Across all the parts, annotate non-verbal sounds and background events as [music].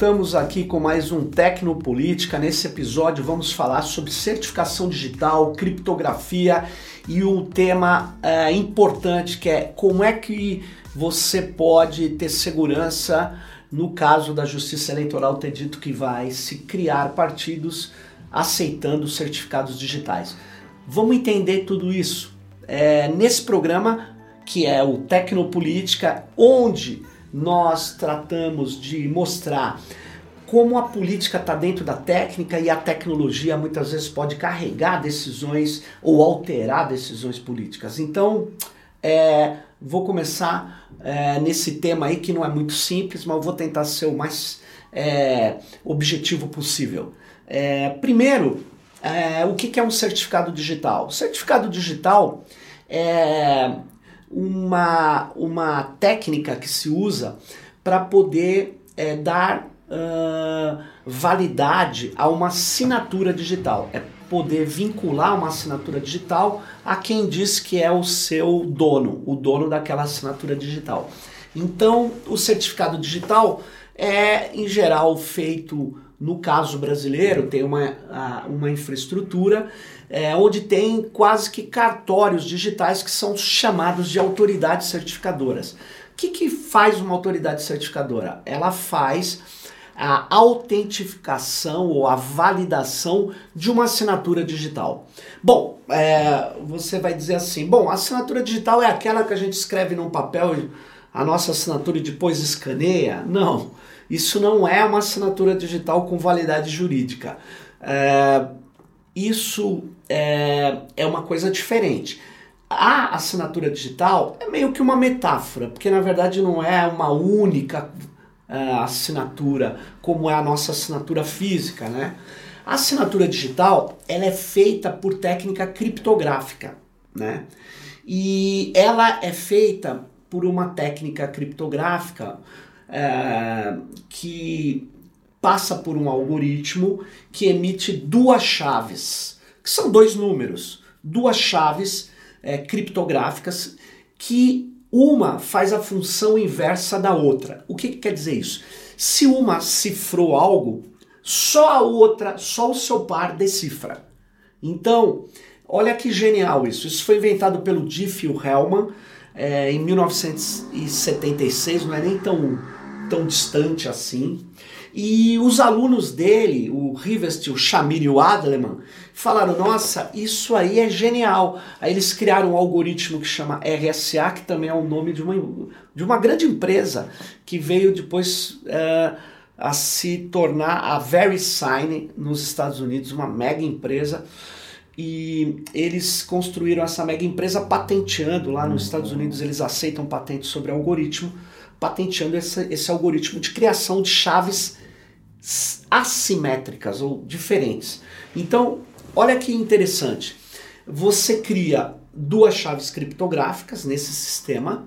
Voltamos aqui com mais um Tecnopolítica. Nesse episódio vamos falar sobre certificação digital, criptografia e um tema é, importante que é como é que você pode ter segurança no caso da Justiça Eleitoral ter dito que vai se criar partidos aceitando certificados digitais. Vamos entender tudo isso é, nesse programa que é o Tecnopolítica, onde nós tratamos de mostrar como a política está dentro da técnica e a tecnologia muitas vezes pode carregar decisões ou alterar decisões políticas. Então, é, vou começar é, nesse tema aí que não é muito simples, mas eu vou tentar ser o mais é, objetivo possível. É, primeiro, é, o que, é um certificado digital? Certificado digital é uma, uma técnica que se usa para poder é, dar uh, validade a uma assinatura digital. É poder vincular uma assinatura digital a quem diz que é o seu dono, o dono daquela assinatura digital. Então, o certificado digital é, em geral, feito, no caso brasileiro, tem uma, uma infraestrutura é, onde tem quase que cartórios digitais que são chamados de autoridades certificadoras. O que, que faz uma autoridade certificadora? Ela faz a autentificação ou a validação de uma assinatura digital. Bom, é, você vai dizer assim: bom, a assinatura digital é aquela que a gente escreve num papel, a nossa assinatura e depois escaneia? Não, isso não é uma assinatura digital com validade jurídica. É, isso é, é uma coisa diferente. A assinatura digital é meio que uma metáfora, porque na verdade não é uma única uh, assinatura como é a nossa assinatura física, né? A assinatura digital ela é feita por técnica criptográfica, né? E ela é feita por uma técnica criptográfica uh, que passa por um algoritmo que emite duas chaves, que são dois números, duas chaves é, criptográficas que uma faz a função inversa da outra. O que, que quer dizer isso? Se uma cifrou algo, só a outra, só o seu par decifra. Então, olha que genial isso. Isso foi inventado pelo Diff Hellman é, em 1976, não é nem tão, tão distante assim. E os alunos dele, o Rivest, o Shamir e o Adleman, falaram: nossa, isso aí é genial. Aí eles criaram um algoritmo que chama RSA, que também é o nome de uma, de uma grande empresa que veio depois uh, a se tornar a VeriSign nos Estados Unidos, uma mega empresa. E eles construíram essa mega empresa patenteando lá nos Estados Unidos, eles aceitam patentes sobre algoritmo, patenteando esse, esse algoritmo de criação de chaves assimétricas ou diferentes. Então, olha que interessante. Você cria duas chaves criptográficas nesse sistema,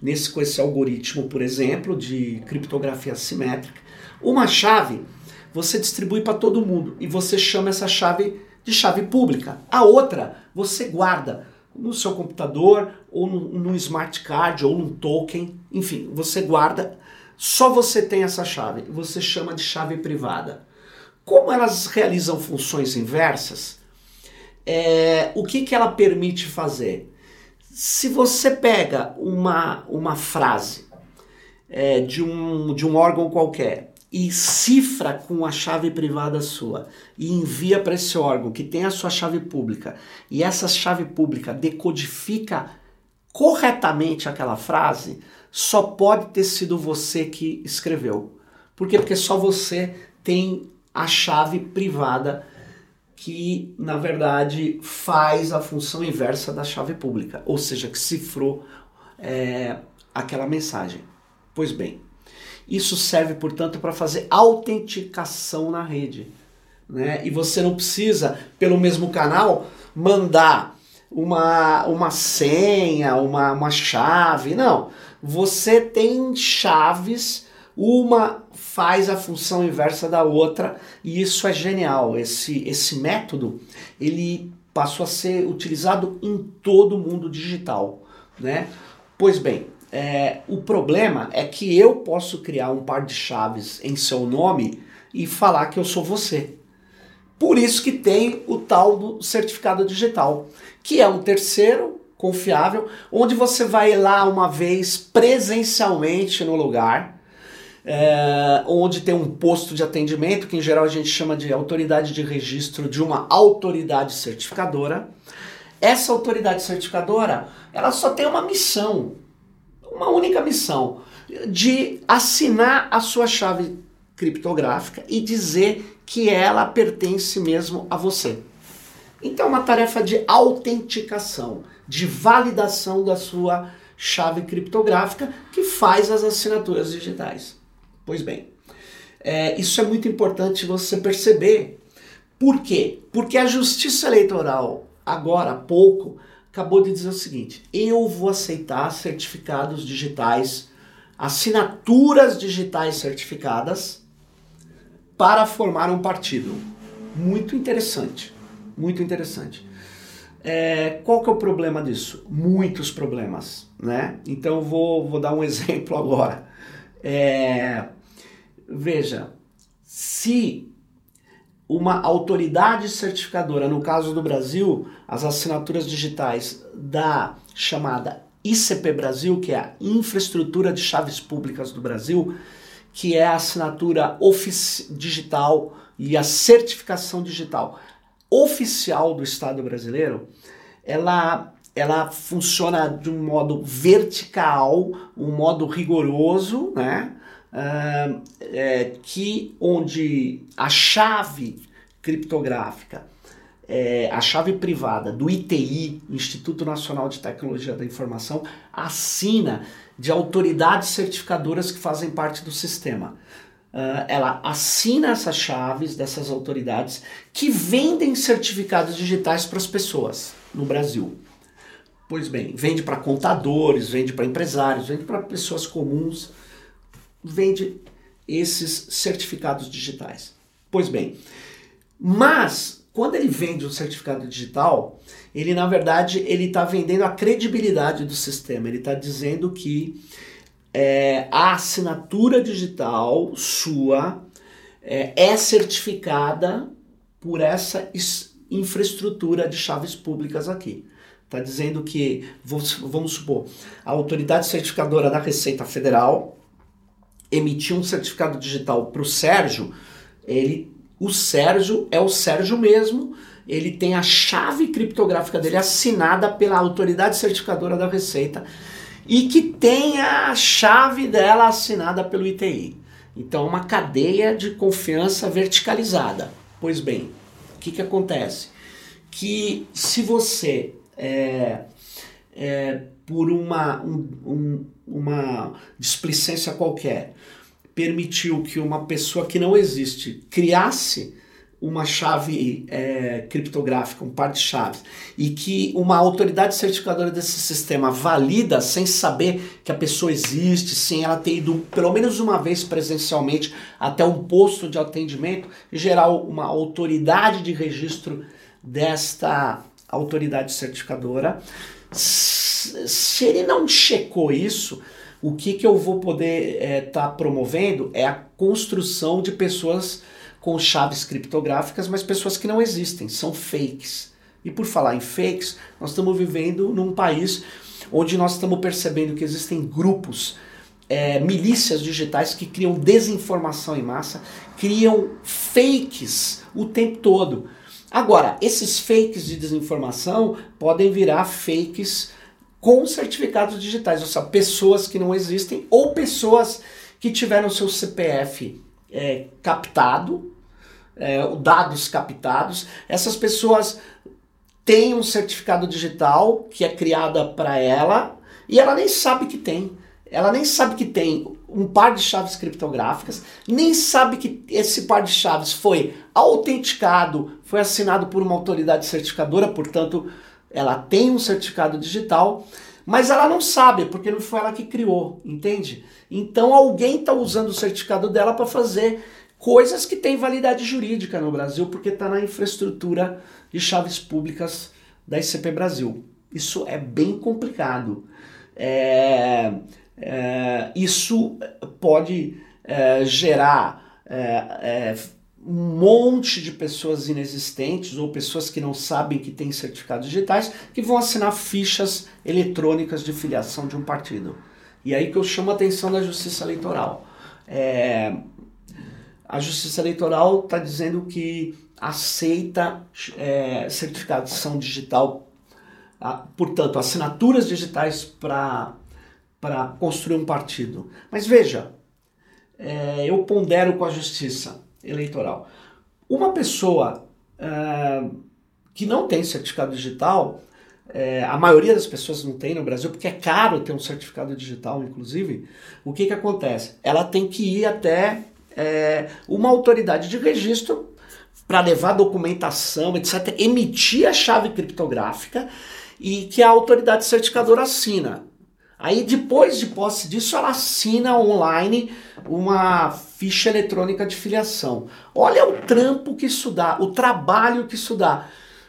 nesse com esse algoritmo, por exemplo, de criptografia assimétrica. Uma chave você distribui para todo mundo e você chama essa chave de chave pública. A outra você guarda no seu computador ou no smart card ou num token, enfim, você guarda só você tem essa chave, você chama de chave privada. Como elas realizam funções inversas, é, o que, que ela permite fazer? Se você pega uma, uma frase é, de, um, de um órgão qualquer e cifra com a chave privada sua e envia para esse órgão que tem a sua chave pública e essa chave pública decodifica corretamente aquela frase, só pode ter sido você que escreveu. Por quê? Porque só você tem a chave privada que, na verdade, faz a função inversa da chave pública, ou seja, que cifrou é, aquela mensagem. Pois bem, isso serve, portanto, para fazer autenticação na rede. Né? E você não precisa, pelo mesmo canal, mandar uma, uma senha, uma, uma chave. Não você tem chaves, uma faz a função inversa da outra e isso é genial. Esse, esse método ele passou a ser utilizado em todo o mundo digital, né? Pois bem, É, o problema é que eu posso criar um par de chaves em seu nome e falar que eu sou você. Por isso que tem o tal do certificado digital, que é um terceiro confiável, onde você vai lá uma vez presencialmente no lugar, é, onde tem um posto de atendimento, que em geral a gente chama de autoridade de registro de uma autoridade certificadora. Essa autoridade certificadora, ela só tem uma missão, uma única missão, de assinar a sua chave criptográfica e dizer que ela pertence mesmo a você. Então, é uma tarefa de autenticação, de validação da sua chave criptográfica que faz as assinaturas digitais. Pois bem, é, isso é muito importante você perceber. Por quê? Porque a Justiça Eleitoral, agora há pouco, acabou de dizer o seguinte: eu vou aceitar certificados digitais, assinaturas digitais certificadas para formar um partido. Muito interessante, muito interessante. É, qual que é o problema disso? Muitos problemas, né? Então vou, vou dar um [laughs] exemplo agora. É, veja, se uma autoridade certificadora, no caso do Brasil, as assinaturas digitais da chamada ICP Brasil, que é a Infraestrutura de Chaves Públicas do Brasil, que é a assinatura digital e a certificação digital oficial do Estado brasileiro, ela ela funciona de um modo vertical, um modo rigoroso, né? É, que onde a chave criptográfica, é, a chave privada do ITI, Instituto Nacional de Tecnologia da Informação, assina de autoridades certificadoras que fazem parte do sistema. Uh, ela assina essas chaves dessas autoridades que vendem certificados digitais para as pessoas no Brasil. Pois bem, vende para contadores, vende para empresários, vende para pessoas comuns, vende esses certificados digitais. Pois bem, mas quando ele vende um certificado digital, ele na verdade ele está vendendo a credibilidade do sistema. Ele está dizendo que é, a assinatura digital sua é, é certificada por essa infraestrutura de chaves públicas aqui. Está dizendo que, vamos supor, a autoridade certificadora da Receita Federal emitiu um certificado digital para o Sérgio, ele, o Sérgio é o Sérgio mesmo, ele tem a chave criptográfica dele assinada pela autoridade certificadora da Receita e que tem a chave dela assinada pelo ITI. Então, uma cadeia de confiança verticalizada. Pois bem, o que, que acontece? Que se você é, é, por uma, um, um, uma displicência qualquer, permitiu que uma pessoa que não existe criasse uma chave é, criptográfica, um par de chaves, e que uma autoridade certificadora desse sistema valida sem saber que a pessoa existe, sem ela ter ido pelo menos uma vez presencialmente até um posto de atendimento, em geral, uma autoridade de registro desta autoridade certificadora. Se ele não checou isso, o que, que eu vou poder estar é, tá promovendo é a construção de pessoas com chaves criptográficas, mas pessoas que não existem, são fakes. E por falar em fakes, nós estamos vivendo num país onde nós estamos percebendo que existem grupos, é, milícias digitais que criam desinformação em massa, criam fakes o tempo todo. Agora, esses fakes de desinformação podem virar fakes com certificados digitais, ou seja, pessoas que não existem ou pessoas que tiveram seu CPF é, captado, é, dados captados. Essas pessoas têm um certificado digital que é criada para ela e ela nem sabe que tem. Ela nem sabe que tem um par de chaves criptográficas, nem sabe que esse par de chaves foi autenticado, foi assinado por uma autoridade certificadora, portanto, ela tem um certificado digital, mas ela não sabe, porque não foi ela que criou, entende? Então alguém está usando o certificado dela para fazer coisas que têm validade jurídica no Brasil, porque está na infraestrutura de chaves públicas da ICP Brasil. Isso é bem complicado. É é, isso pode é, gerar é, um monte de pessoas inexistentes ou pessoas que não sabem que têm certificados digitais que vão assinar fichas eletrônicas de filiação de um partido. E aí que eu chamo a atenção da Justiça Eleitoral. É, a Justiça Eleitoral está dizendo que aceita é, certificação digital, a, portanto, assinaturas digitais para construir um partido. Mas veja, é, eu pondero com a Justiça Eleitoral. Uma pessoa é, que não tem certificado digital, é, a maioria das pessoas não tem no Brasil, porque é caro ter um certificado digital, inclusive, o que, que acontece? Ela tem que ir até é, uma autoridade de registro para levar documentação, etc., emitir a chave criptográfica e que a autoridade certificadora assina. Aí, depois de posse disso, ela assina online uma ficha eletrônica de filiação. Olha o trampo que isso dá, o trabalho que isso dá.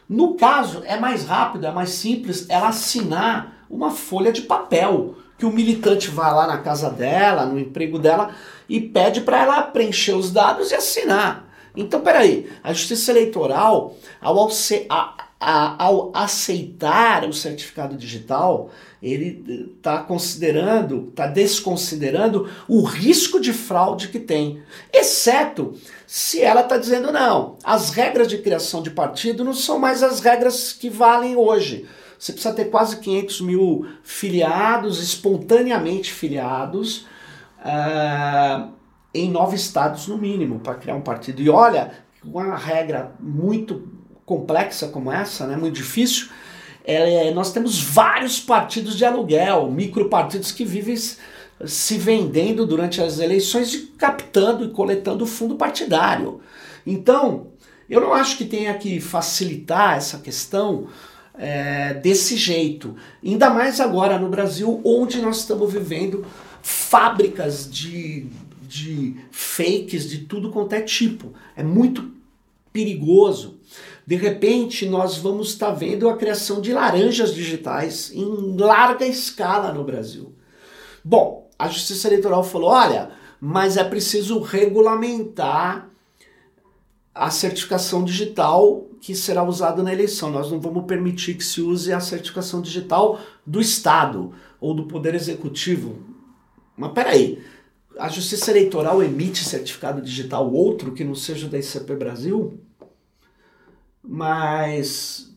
No caso, é mais rápido, é mais simples ela assinar uma folha de papel que o militante vai lá na casa dela, no emprego dela e pede para ela preencher os dados e assinar. Então, peraí, a Justiça Eleitoral, ao, a, ao aceitar o certificado digital, ele está considerando, está desconsiderando o risco de fraude que tem, exceto se ela está dizendo não, as regras de criação de partido não são mais as regras que valem hoje. Você precisa ter quase 500 mil filiados, espontaneamente filiados, uh, em nove estados no mínimo, para criar um partido. E olha, uma regra muito complexa como essa, né, muito difícil, é, nós temos vários partidos de aluguel, micropartidos que vivem se vendendo durante as eleições e captando e coletando fundo partidário. Então, eu não acho que tenha que facilitar essa questão é, desse jeito. Ainda mais agora no Brasil, onde nós estamos vivendo fábricas de, de fakes de tudo quanto é tipo. É muito perigoso. De repente, nós vamos estar vendo a criação de laranjas digitais em larga escala no Brasil. Bom, a Justiça Eleitoral falou: olha, mas é preciso regulamentar a certificação digital que será usada na eleição. Nós não vamos permitir que se use a certificação digital do Estado ou do Poder Executivo. Mas peraí, a Justiça Eleitoral emite certificado digital outro que não seja da ICP Brasil? Mas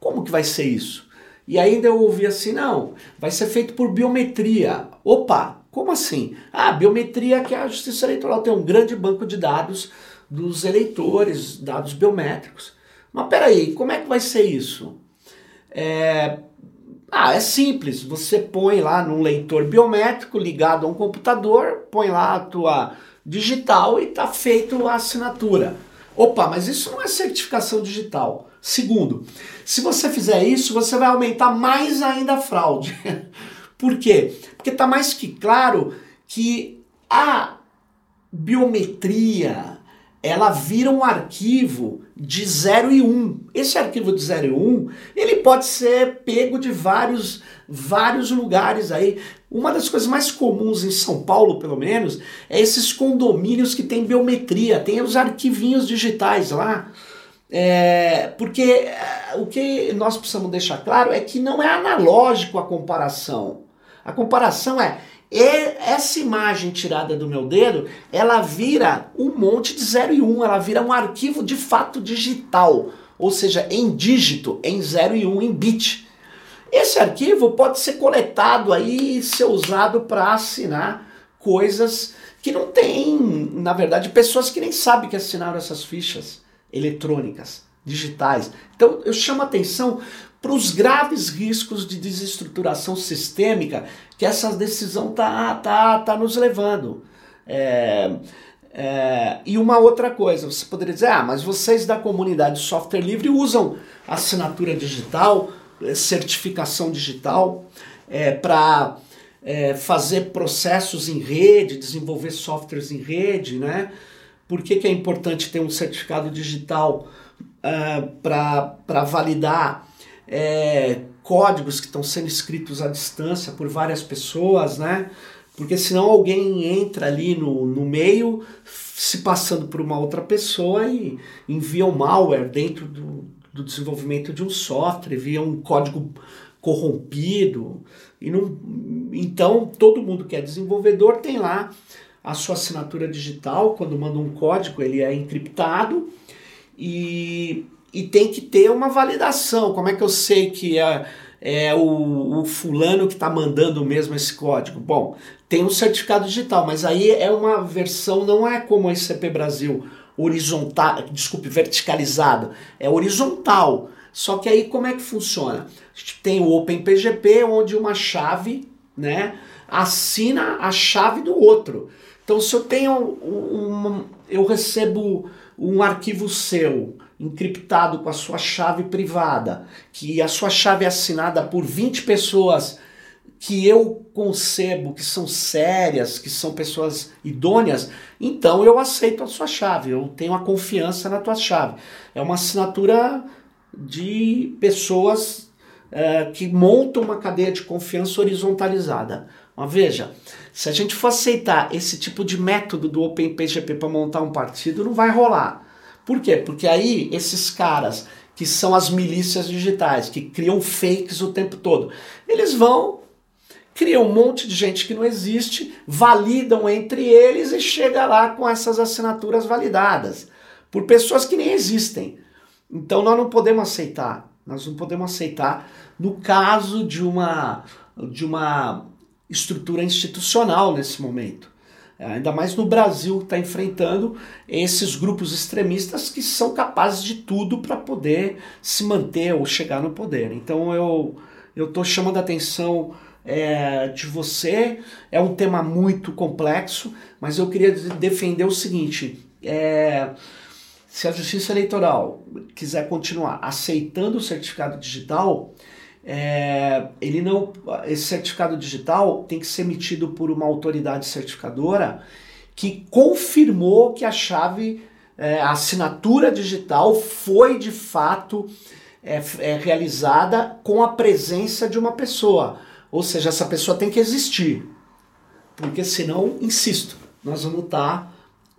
como que vai ser isso? E ainda eu ouvi assim, não, vai ser feito por biometria. Opa, como assim? Ah, biometria que a Justiça Eleitoral tem um grande banco de dados dos eleitores, dados biométricos. Mas peraí, como é que vai ser isso? É... Ah, é simples. Você põe lá num leitor biométrico ligado a um computador, põe lá a tua digital e está feito a assinatura. Opa, mas isso não é certificação digital. Segundo, se você fizer isso, você vai aumentar mais ainda a fraude. [laughs] Por quê? Porque está mais que claro que a biometria ela vira um arquivo de 0 e 1. Um. Esse arquivo de 0 e 1, um, ele pode ser pego de vários vários lugares aí. Uma das coisas mais comuns em São Paulo, pelo menos, é esses condomínios que tem biometria, tem os arquivinhos digitais lá. É, porque é, o que nós precisamos deixar claro é que não é analógico a comparação. A comparação é essa imagem tirada do meu dedo, ela vira um monte de 0 e 1, um, ela vira um arquivo de fato digital, ou seja, em dígito, em 0 e 1, um, em bit. Esse arquivo pode ser coletado aí e ser usado para assinar coisas que não tem, na verdade, pessoas que nem sabem que assinaram essas fichas eletrônicas, digitais. Então eu chamo a atenção para os graves riscos de desestruturação sistêmica que essa decisão tá, tá, tá nos levando. É, é, e uma outra coisa, você poderia dizer, ah, mas vocês da comunidade software livre usam assinatura digital, certificação digital é, para é, fazer processos em rede, desenvolver softwares em rede, né? Por que, que é importante ter um certificado digital uh, é, para validar é, códigos que estão sendo escritos à distância por várias pessoas, né? Porque senão alguém entra ali no, no meio, se passando por uma outra pessoa e envia um malware dentro do, do desenvolvimento de um software, envia um código corrompido. E não, então todo mundo que é desenvolvedor tem lá a sua assinatura digital, quando manda um código ele é encriptado e, e tem que ter uma validação. Como é que eu sei que é é o, o fulano que está mandando mesmo esse código. Bom, tem um certificado digital, mas aí é uma versão, não é como a ICP Brasil, horizontal, desculpe, verticalizado, é horizontal. Só que aí como é que funciona? A gente tem o OpenPGP, onde uma chave né, assina a chave do outro. Então, se eu tenho um, um, eu recebo um arquivo seu encriptado com a sua chave privada, que a sua chave é assinada por 20 pessoas que eu concebo que são sérias, que são pessoas idôneas, então eu aceito a sua chave, eu tenho a confiança na tua chave. É uma assinatura de pessoas é, que montam uma cadeia de confiança horizontalizada. Mas veja, se a gente for aceitar esse tipo de método do OpenPGP para montar um partido, não vai rolar. Por quê? Porque aí esses caras que são as milícias digitais, que criam fakes o tempo todo, eles vão, criam um monte de gente que não existe, validam entre eles e chega lá com essas assinaturas validadas por pessoas que nem existem. Então nós não podemos aceitar. Nós não podemos aceitar no caso de uma de uma estrutura institucional nesse momento. Ainda mais no Brasil que está enfrentando esses grupos extremistas que são capazes de tudo para poder se manter ou chegar no poder. Então eu eu estou chamando a atenção é, de você. É um tema muito complexo, mas eu queria defender o seguinte: é, se a Justiça Eleitoral quiser continuar aceitando o certificado digital, é, ele não, esse certificado digital tem que ser emitido por uma autoridade certificadora que confirmou que a chave, é, a assinatura digital foi de fato é, é, realizada com a presença de uma pessoa. Ou seja, essa pessoa tem que existir. Porque senão, insisto, nós vamos estar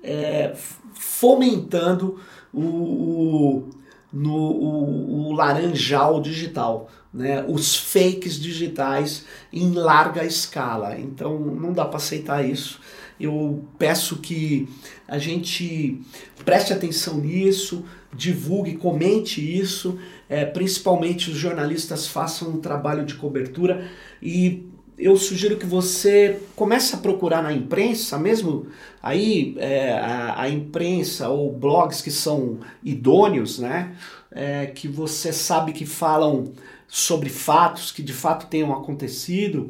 é, fomentando o, o no o, o laranjal digital, né? os fakes digitais em larga escala. Então não dá para aceitar isso. Eu peço que a gente preste atenção nisso, divulgue, comente isso, é, principalmente os jornalistas façam um trabalho de cobertura e eu sugiro que você comece a procurar na imprensa, mesmo aí é, a, a, imprensa ou blogs que são idôneos, né? É, que você sabe que falam sobre fatos que de fato tenham acontecido.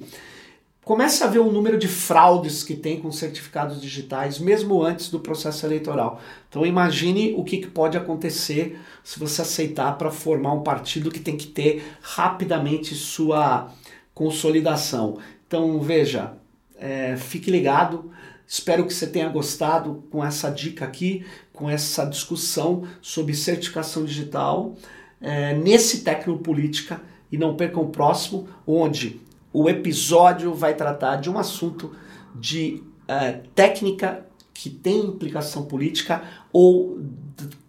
Comece a ver o número de fraudes que tem com certificados digitais, mesmo antes do processo eleitoral. Então imagine o que, que pode acontecer se você aceitar para formar um partido que tem que ter rapidamente sua consolidação. Então veja, é, fique ligado. Espero que você tenha gostado com essa dica aqui, com essa discussão sobre certificação digital é, nesse Tecnopolítica e não percam o próximo, onde o episódio vai tratar de um assunto de é, técnica que tem implicação política ou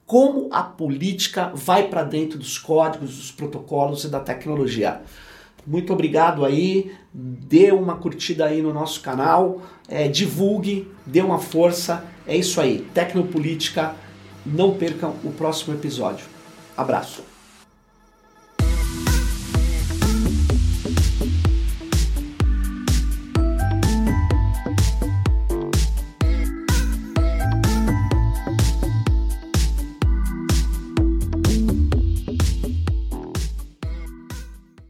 como a política vai para dentro dos códigos, dos protocolos e da tecnologia. Muito obrigado aí, dê uma curtida aí no nosso canal, é, divulgue, dê uma força. É isso aí, Tecnopolítica. Não percam o próximo episódio. Abraço.